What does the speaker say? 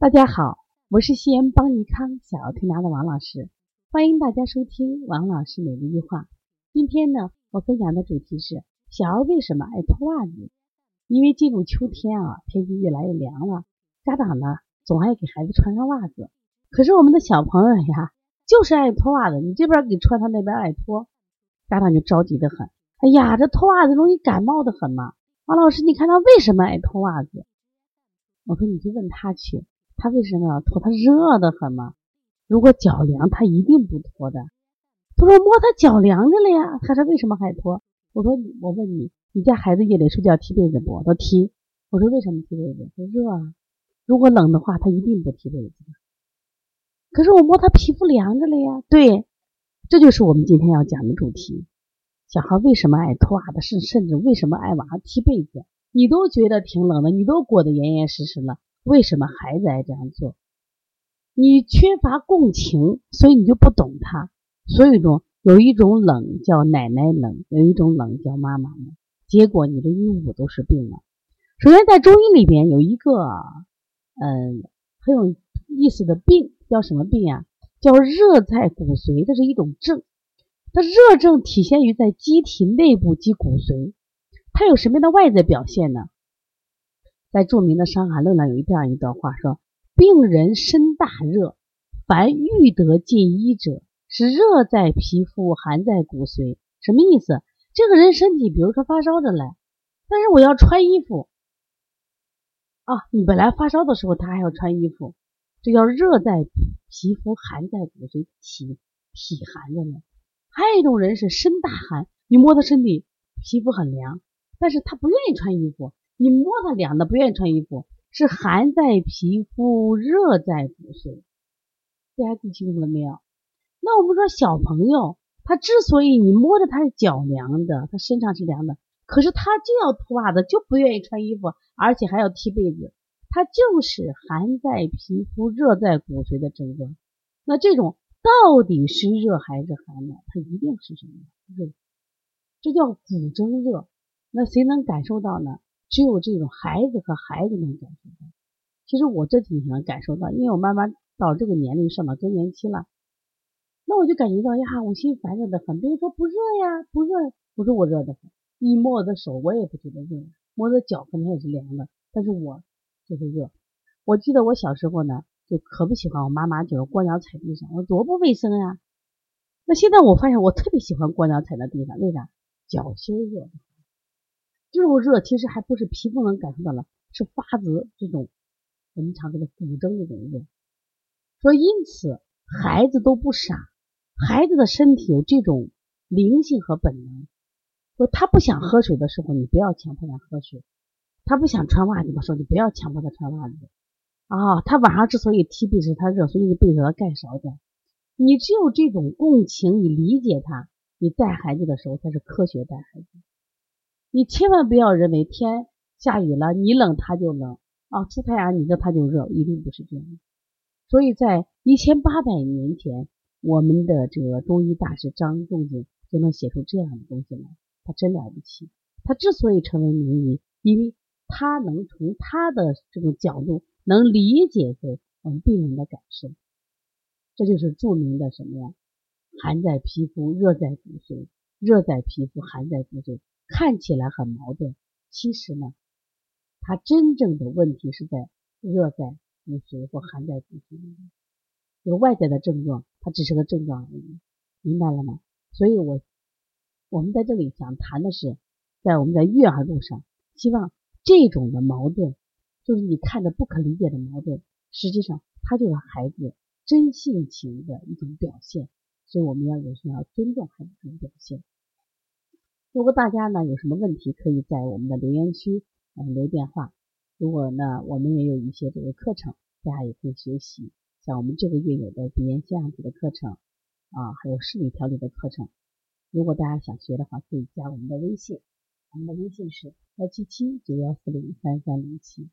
大家好，我是西安邦尼康小儿推拿的王老师，欢迎大家收听王老师每日一话。今天呢，我分享的主题是小儿为什么爱脱袜子？因为进入秋天啊，天气越来越凉了，家长呢总爱给孩子穿上袜子，可是我们的小朋友呀，就是爱脱袜子，你这边给穿，他那边爱脱，家长就着急的很。哎呀，这脱袜子容易感冒的很嘛。王老师，你看他为什么爱脱袜子？我说你去问他去。他为什么要脱？他热的很嘛。如果脚凉，他一定不脱的。他说摸他脚凉着了呀。他说为什么还脱？我说我问你，你家孩子夜里睡觉踢被子不？他踢。我说为什么踢被子？他热啊。如果冷的话，他一定不踢被子。可是我摸他皮肤凉着了呀。对，这就是我们今天要讲的主题。小孩为什么爱脱袜子？甚甚至为什么爱晚上踢被子？你都觉得挺冷的，你都裹得严严实实了。为什么孩子爱这样做？你缺乏共情，所以你就不懂他。所以说，有一种冷叫奶奶冷，有一种冷叫妈妈冷。结果你的鹦鹉都是病了。首先，在中医里边有一个嗯很有意思的病，叫什么病呀？叫热在骨髓，这是一种症。它热症体现于在机体内部及骨髓。它有什么样的外在表现呢？在著名的《伤寒论》上有这样一段话，说：“病人身大热，凡欲得进医者，是热在皮肤，寒在骨髓。”什么意思？这个人身体，比如说发烧着来，但是我要穿衣服啊。你本来发烧的时候，他还要穿衣服，这叫热在皮肤，寒在骨髓，体体寒着呢。还有一种人是身大寒，你摸他身体，皮肤很凉，但是他不愿意穿衣服。你摸他凉的，不愿意穿衣服，是寒在皮肤，热在骨髓。大家记清楚了没有？那我们说小朋友，他之所以你摸着他是脚凉的，他身上是凉的，可是他就要脱袜子，就不愿意穿衣服，而且还要踢被子，他就是寒在皮肤，热在骨髓的症状。那这种到底是热还是寒呢？它一定是什么热？这叫骨蒸热。那谁能感受到呢？只有这种孩子和孩子能感受到。其实我这几天能感受到，因为我慢慢到这个年龄上了更年期了，那我就感觉到呀，我心烦热的很。别人说不热呀，不热，我说我热的很。一摸我的手，我也不觉得热；摸着脚可能也是凉的，但是我就是热。我记得我小时候呢，就可不喜欢我妈妈就是光脚踩地上，我多不卫生呀。那现在我发现我特别喜欢光脚踩在地上，为啥？脚心热。这种热其实还不是皮肤能感受到了，是发自这种我们常说的骨蒸这种热。说因此孩子都不傻，孩子的身体有这种灵性和本能。说他不想喝水的时候，你不要强迫他喝水；他不想穿袜子的时候，你不要强迫他穿袜子。啊，他晚上之所以踢被子，他热，所以你被子要盖少点。你只有这种共情，你理解他，你带孩子的时候才是科学带孩子。你千万不要认为天下雨了，你冷他就冷啊，出太阳你热他就热，一定不是这样。所以在一千八百年前，我们的这个中医大师张仲景就能写出这样的东西来，他真了不起。他之所以成为名医，因为他能从他的这种角度能理解着我们病人的感受。这就是著名的什么呀？寒在皮肤，热在骨髓；热在皮肤，寒在骨髓。看起来很矛盾，其实呢，它真正的问题是在热在骨髓或寒在骨髓里面。这个外在的症状，它只是个症状而已，明白了吗？所以我我们在这里想谈的是，在我们在育儿路上，希望这种的矛盾，就是你看着不可理解的矛盾，实际上它就是孩子真性情的一种表现。所以我们要有时候要尊重孩子这种表现。如果大家呢有什么问题，可以在我们的留言区嗯留电话。如果呢我们也有一些这个课程，大家也可以学习，像我们这个月有的鼻炎腺样体的课程啊，还有视力调理的课程。如果大家想学的话，可以加我们的微信，我们的微信是幺七七九幺四零三三零七。